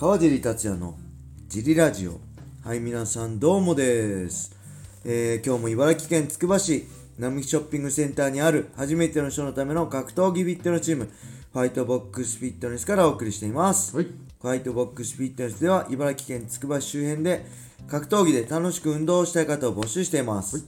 川尻達也のジリラジオ。はい皆さんどうもです、えー今日も茨城県つくば市並木ショッピングセンターにある初めての人のための格闘技フィットネスチームファイトボックスフィットネスからお送りしています、はい。ファイトボックスフィットネスでは茨城県つくば市周辺で格闘技で楽しく運動をしたい方を募集しています、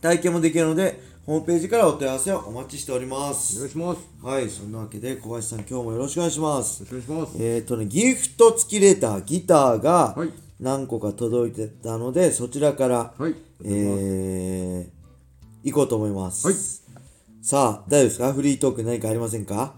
体験もできるのでホームページからお問い合わせをお待ちしておりまおす願いします。はいそんなわけで小林さん今日もよろしくお願いしますよろしくお願いします。えっ、とね、ギフト付きレター、ギターがはい何個か届いてたので、そちらから、はい。えー、行こうと思います。はいさあ、大丈夫ですか？フリートーク何かありませんか？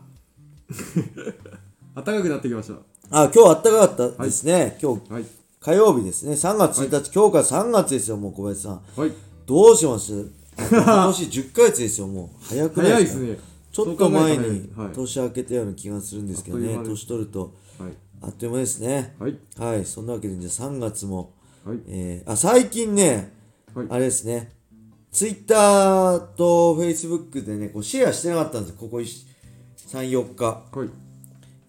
暖かくなってきましあ、今日あったかかったですね。今日、た。はい。火曜日ですね。3月1日、今日から3月ですよ、もう小林さん。はい。どうします？今年10ヶ月ですよ、もう。早くないですすね。ちょっと前に。年明けたような気がするんですけどね年取るとはい。あっという間ですね。はい。はい、そんなわけで、じゃあ3月も、はい。えー、あ最近ね、はいあれですね、ツイッターとフェイスブックでね、こうシェアしてなかったんですよ、ここ3、4日。はい。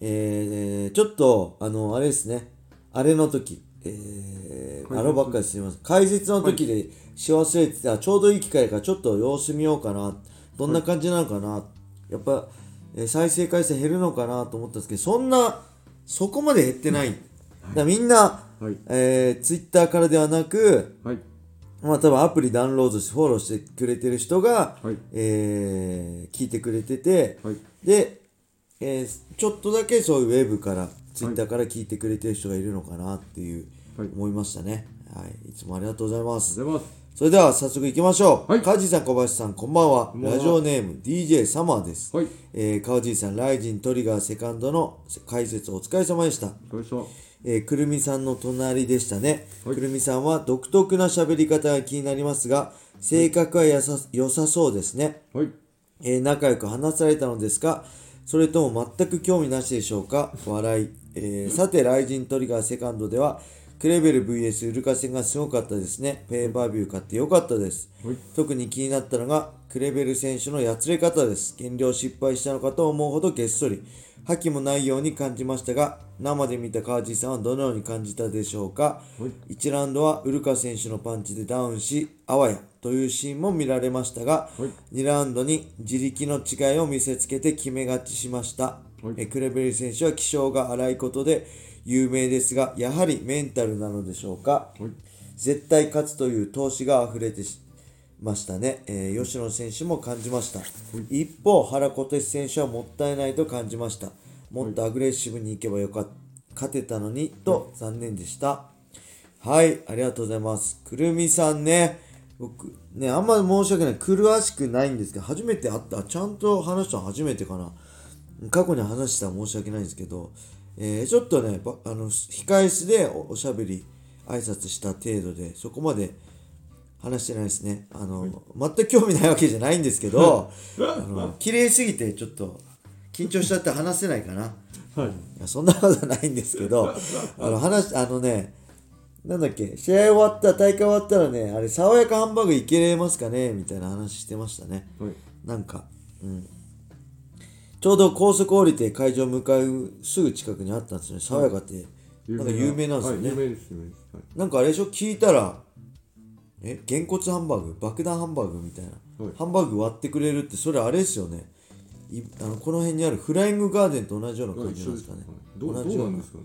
えー、ちょっと、あの、あれですね、あれの時、えー、あのばっかりすみません。解説の時でし忘れてた、ちょうどいい機会からちょっと様子見ようかな、どんな感じなのかな、やっぱ、えー再生回数減るのかなと思ったんですけど、そんな、そこまで減ってない。だからみんな、はい。えー、ツイッターからではなく、はい。まあ多分アプリダウンロードしてフォローしてくれてる人が、はいえー聞いてくれてて、はい。で、えーちょっとだけそういうウェブから、ツイッターから聞いてくれてる人がいるのかなっていう、はい思いましたね。はい。いつもありがとうございます。それでは早速行きましょう。はいカジさん、小林さん、こんばんは。んばんはラジオネーム DJ サマーです。はい。えー、川尻さん、ライジントリガーセカンドの解説お疲れ様でした。お疲れ様えーくるみさんの隣でしたね、はいくるみさんは独特な喋り方が気になりますが性格はやさ良さそうですね、はい。えー仲良く話されたのですかそれとも全く興味なしでしょうか？笑い、えーさてライジントリガーセカンドではクレベル VS ウルカ戦がすごかったですね。ペーパービュー買ってよかったです、はい。特に気になったのがクレベル選手のやつれ方です。減量失敗したのかと思うほどげっそり。覇気もないように感じましたが生で見た川地さんはどのように感じたでしょうか。はい。1ラウンドはウルカ選手のパンチでダウンしあわやというシーンも見られましたが、はい。2ラウンドに自力の違いを見せつけて決め勝ちしました、はい。えクレベル選手は気性が荒いことで有名ですがやはりメンタルなのでしょうか、はい。絶対勝つという闘志が溢れてしましたね、えー吉野選手も感じました、一方原小手選手はもったいないと感じました。もっとアグレッシブにいけばよかった。勝てたのにと残念でした。はいありがとうございます。くるみさんね。僕ねあんまり申し訳ない。詳しくないんですけど初めて会った。ちゃんと話したの初めてかな。過去に話したら申し訳ないんですけど、えーちょっとね、ばあの控え室でおおしゃべり、挨拶した程度で、そこまで話してないですね。あの、全く興味ないわけじゃないんですけど、あの綺麗すぎてちょっと緊張しちゃって話せないかな。はい。いやそんなことないんですけど、あの話、あのね、なんだっけ、試合終わった、大会終わったらね、あれ、爽やかハンバーグいけれますかね？みたいな話してましたね。はい。なんか、うん。ちょうど高速降りて会場向かうすぐ近くにあったんですよね。爽やかって。なんか有名なんですよね。はい、有名です、有名です。はい。なんかあれでしょ？聞いたら、え、げんこつハンバーグ？爆弾ハンバーグみたいな。はいハンバーグ割ってくれるって、それあれですよね。いあのこの辺にあるフライングガーデンと同じような感じなんですかね。はいどう同じようなどうなんですかね？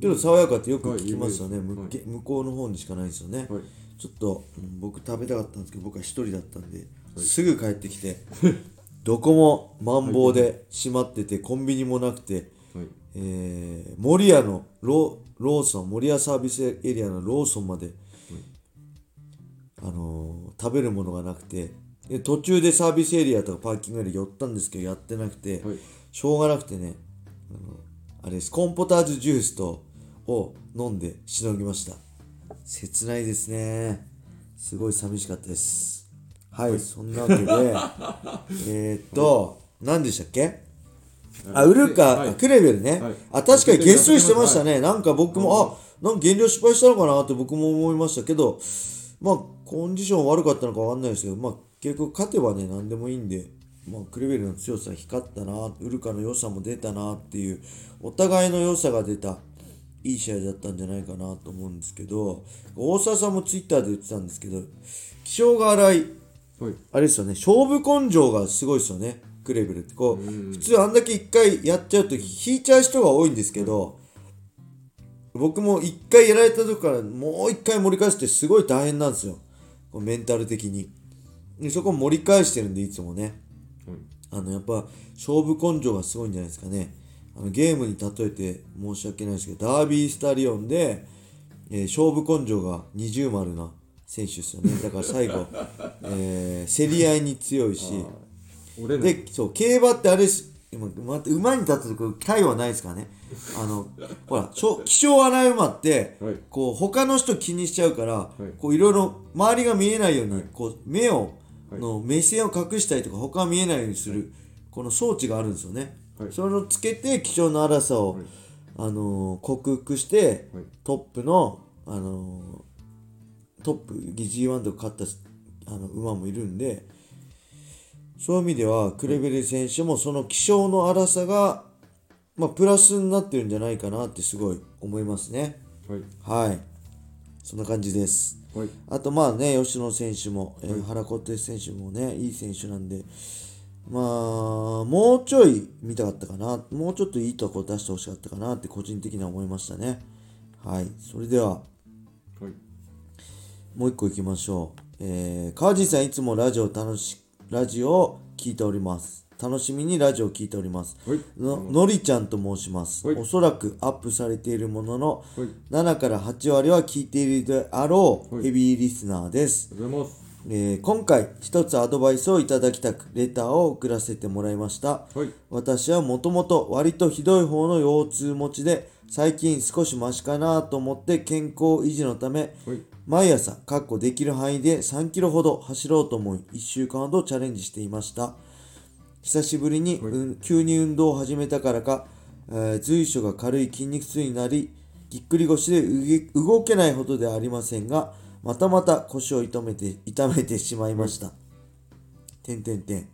けど爽やかってよく聞きますよね、はい有名ですむげ向こうの方にしかないですよね、はい。ちょっと、うん僕食べたかったんですけど僕は一人だったんで、すぐ帰ってきて どこもマンボウで閉まっててコンビニもなくて、はい。えー、守谷のロローソン守谷サービスエリアのローソンまで、あのー食べるものがなくてで途中でサービスエリアとかパーキングエリア寄ったんですけどやってなくて、はい。しょうがなくてねあのあれです。コーンポタージュジュースとを飲んでしのぎました。切ないですね。すごい寂しかったですはい、そんなわけで。えーっと何でしたっけ？あ、ウルカ、はい。クレベルね、はい。あ、確かに月水してましたね。なんか僕も、あ、なんか減量失敗したのかなって僕も思いましたけど、まあ、コンディション悪かったのかわかんないですけど、まあ、結局勝てばね、何でもいいんで、まあ、クレベルの強さ光ったなウルカの良さも出たなっていうお互いの良さが出たいい試合だったんじゃないかなと思うんですけど大沢さんもツイッターで言ってたんですけど気性が荒いはい。あれですよね。勝負根性がすごいですよね。クレベルって。こう普通あんだけ一回やっちゃうと引いちゃう人が多いんですけど、僕も一回やられた時からもう一回盛り返してすごい大変なんですよ。こうメンタル的に。でそこを盛り返してるんでいつもね。はい。あのやっぱ勝負根性がすごいんじゃないですかね。あのゲームに例えて申し訳ないですけどダービースタリオンで、えー勝負根性が二重丸な選手ですよね。だから最後、えー競り合いに強いし。でそう競馬ってあれ今また馬に立った時体はないですからね。あの ほら気性荒い馬って、はい。こう他の人気にしちゃうから、い。こういろいろ周りが見えないように、こう目を、はい。の目線を隠したりとか他が見えないようにするこの装置があるんですよね、はい。それをつけて気性の荒さを、はい。あのー克服して、はい。トップの、あのートップ G1 とか勝ったあの馬もいるんでそういう意味ではクレベル選手もその気性の荒さが、まあ、プラスになってるんじゃないかなってすごい思いますね。はい。はい。そんな感じです。はい。あとまあね吉野選手も、えー原小手選手もねいい選手なんでまあもうちょい見たかったかな。もうちょっといいとこ出してほしかったかなって個人的には思いましたね。はい。それでははいもう一個行きましょう。えー、川地さんいつもラジオ楽し、ラジオを聞いております。楽しみにラジオを聞いております。はいののりちゃんと申します。はいおそらくアップされているものの、はい7から8割は聞いているであろうはいヘビーリスナーです。えー今回一つアドバイスをいただきたくレターを送らせてもらいました。はい私はもともと割とひどい方の腰痛持ちで最近少しマシかなと思って健康維持のためはい毎朝、かっこできる範囲で3キロほど走ろうと思い、1週間ほどチャレンジしていました。久しぶりに、はいうん急に運動を始めたからか、えー随所が軽い筋肉痛になり、ぎっくり腰で動けないほどではありませんが、またまた腰を痛めて痛めてしまいました。てんてんてん。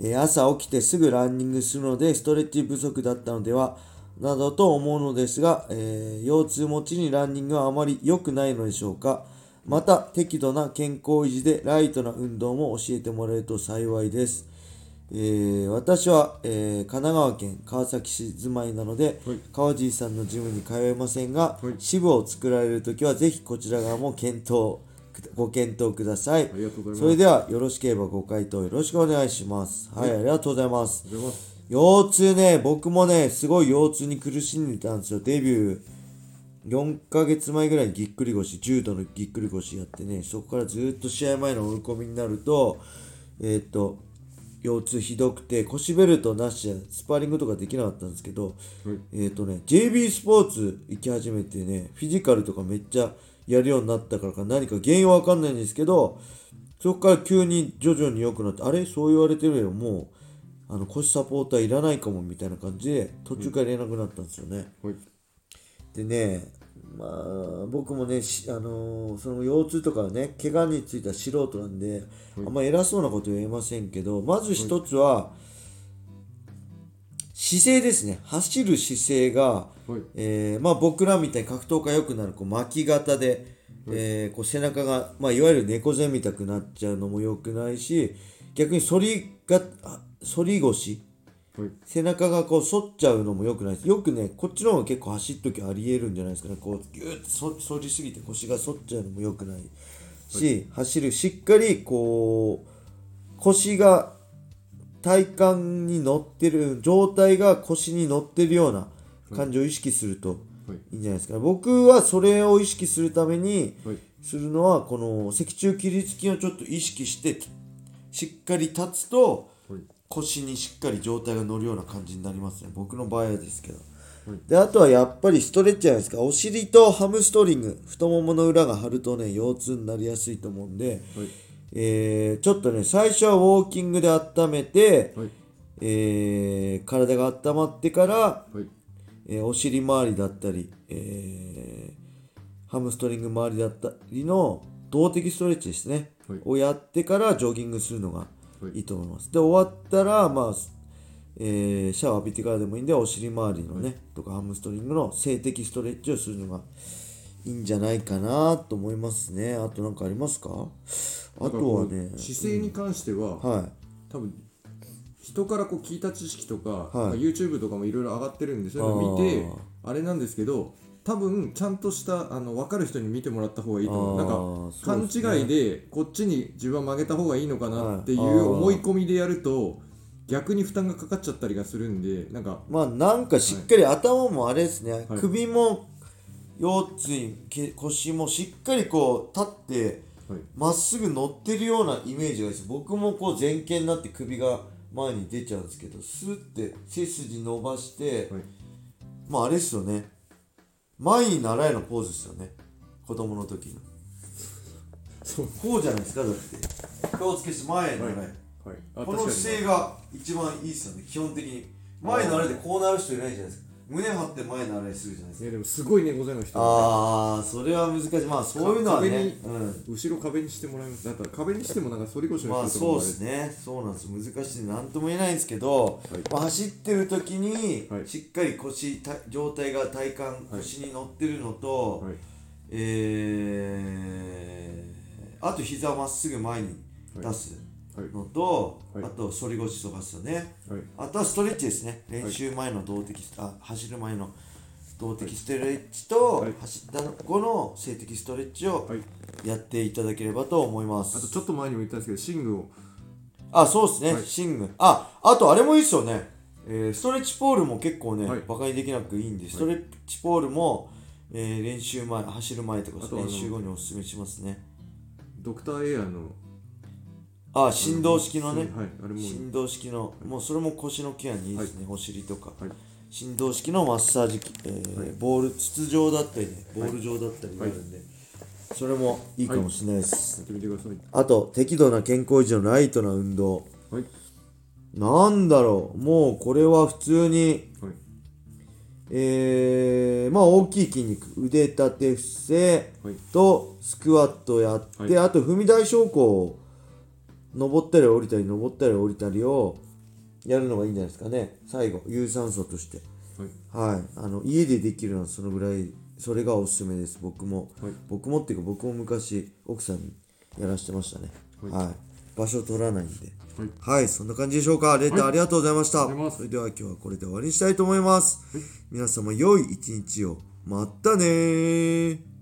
えー朝起きてすぐランニングするのでストレッチ不足だったのではなどと思うのですが、えー腰痛持ちにランニングはあまり良くないのでしょうか。また適度な健康維持でライトな運動も教えてもらえると幸いです、えー私は、えー神奈川県川崎市住まいなので、はい。川尻さんのジムに通えませんが、はい。支部を作られるときはぜひこちら側も検討ご検討ください。それではよろしければご回答よろしくお願いします。はい、ありがとうござい。ありがとうございます腰痛ね、僕もね、すごい腰痛に苦しんでたんですよ。デビュー4ヶ月前ぐらいにぎっくり腰、重度のぎっくり腰やってね、そこからずっと試合前の追い込みになると、えーっと、腰痛ひどくて、腰ベルトなしでスパーリングとかできなかったんですけど、はい。えーっとね、JB スポーツ行き始めてね、フィジカルとかめっちゃやるようになったからか何か原因はわかんないんですけど、そこから急に徐々に良くなって、あれ？そう言われてるよ、もう、あの腰サポーターいらないかもみたいな感じで、途中から連絡になったんですよね。はい。でね、まあ、僕もね、しあのーその腰痛とかね、怪我については素人なんで、あんま偉そうなこと言えませんけど、まず一つは、姿勢ですね。走る姿勢が、はい。えーまあ、僕らみたいに格闘家よくなるこう巻き型で、えーこう背中が、まあ、いわゆる猫背みたくなっちゃうのも良くないし逆に反りがあ反り腰はい。背中がこう反っちゃうのも良くないです。よくねこっちの方が結構走っときありえるんじゃないですかね。こうギューッと反反りすぎて腰が反っちゃうのも良くないし、走るしっかりこう腰が体幹に乗ってる状態が腰に乗ってるような感じを意識するとはい。いいんじゃないですか僕はそれを意識するためにはい。するのはこの脊柱起立筋をちょっと意識してしっかり立つとはい腰にしっかり状態が乗るような感じになりますね。僕の場合はですけど、はい。であとはやっぱりストレッチじゃないですか。お尻とハムストリング太ももの裏が張るとね腰痛になりやすいと思うんで、はい。えーちょっとね最初はウォーキングで温めて、はい。えー体が温まってから、はい。えーお尻周りだったり、えーハムストリング周りだったりの動的ストレッチですね、はい。をやってからジョギングするのがい。いと思います。で終わったらまあえーシャワー浴びてからでもいいんでお尻周りのね、とかハムストリングの静的ストレッチをするのがいいんじゃないかなと思いますね。あと何かありますか？あとはね姿勢に関しては、はい。多分人からこう聞いた知識とか、はい。まあ YouTube とかもいろいろ上がってるんでそういうのを見てああれなんですけど多分ちゃんとしたあの分かる人に見てもらった方がいいと思う。なんかね。違いでこっちに自分は曲げた方がいいのかなっていはいう思い込みでやると逆に負担がかかっちゃったりがするんでなんかまあなんかしっかり頭もあれですね、はい。首も腰椎け腰もしっかりこう立ってはい。まっすぐ乗ってるようなイメージがです。僕もこう前傾になって首が前に出ちゃうんですけどスッて背筋伸ばして、はい。まああれですよね前に習えのポーズですよね。子供の時の。そう。こうじゃないですかだって。顔つけして前に習え、はい。あこの姿勢が一番いいですよね基本的に。前に習えてこうなる人いないじゃないですか胸張って前に習いするじゃないですか。いやでもすごい猫背の人ああそれは難しい。まあそういうのはね。壁にうん。後ろ壁にしてもらいます。だから壁にしてもなんか反り腰まあの人とかもそうですね。そうなんです。難しい何とも言えないんですけど、まあ、走ってる時にはい。しっかり腰た状態が体幹腰に乗ってるのと、はい。えー、あと膝をまっすぐ前に出す。はいのと、はい。あと反り腰とかですよね。はい。あとはストレッチですね。練習前の動的、あ走る前の動的ストレッチと、はい。走った後の静的ストレッチをはい。やっていただければと思います、あとちょっと前にも言ったんですけどシングを。あ、そうですね、はい。シング。あ、あとあれもいいっすよね。えーストレッチポールも結構ね、はい。バカにできなくいいんで、ストレッチポールも、えー練習前、走る前とか練習後におすすめしますね。ドクターエアのあ、振動式のね、はいあれも振動式の、もうそれも腰のケアにいいですね、お尻とか。はい。振動式のマッサージ機、えーボール、筒状だったりね、ボール状だったりがあるんで、それもいいかもしれないです。やってみてください。あと、適度な健康維持のライトな運動。はい。なんだろう、もうこれは普通に、はい。えー、まあ大きい筋肉、腕立て伏せはい。とスクワットやって、はい。あと踏み台昇降を登ったり降りたり登ったり降りたりをやるのがいいんじゃないですかね。最後、有酸素として。はいはい。あの、家でできるのはそのぐらい、それがおすすめです。僕も。はい僕もっていうか僕も昔奥さんにやらしてましたね。はいはい。場所取らないんで。はいはい、そんな感じでしょうか。レターありがとうございました。それでは今日はこれで終わりにしたいと思います。皆様良い一日を。またねー。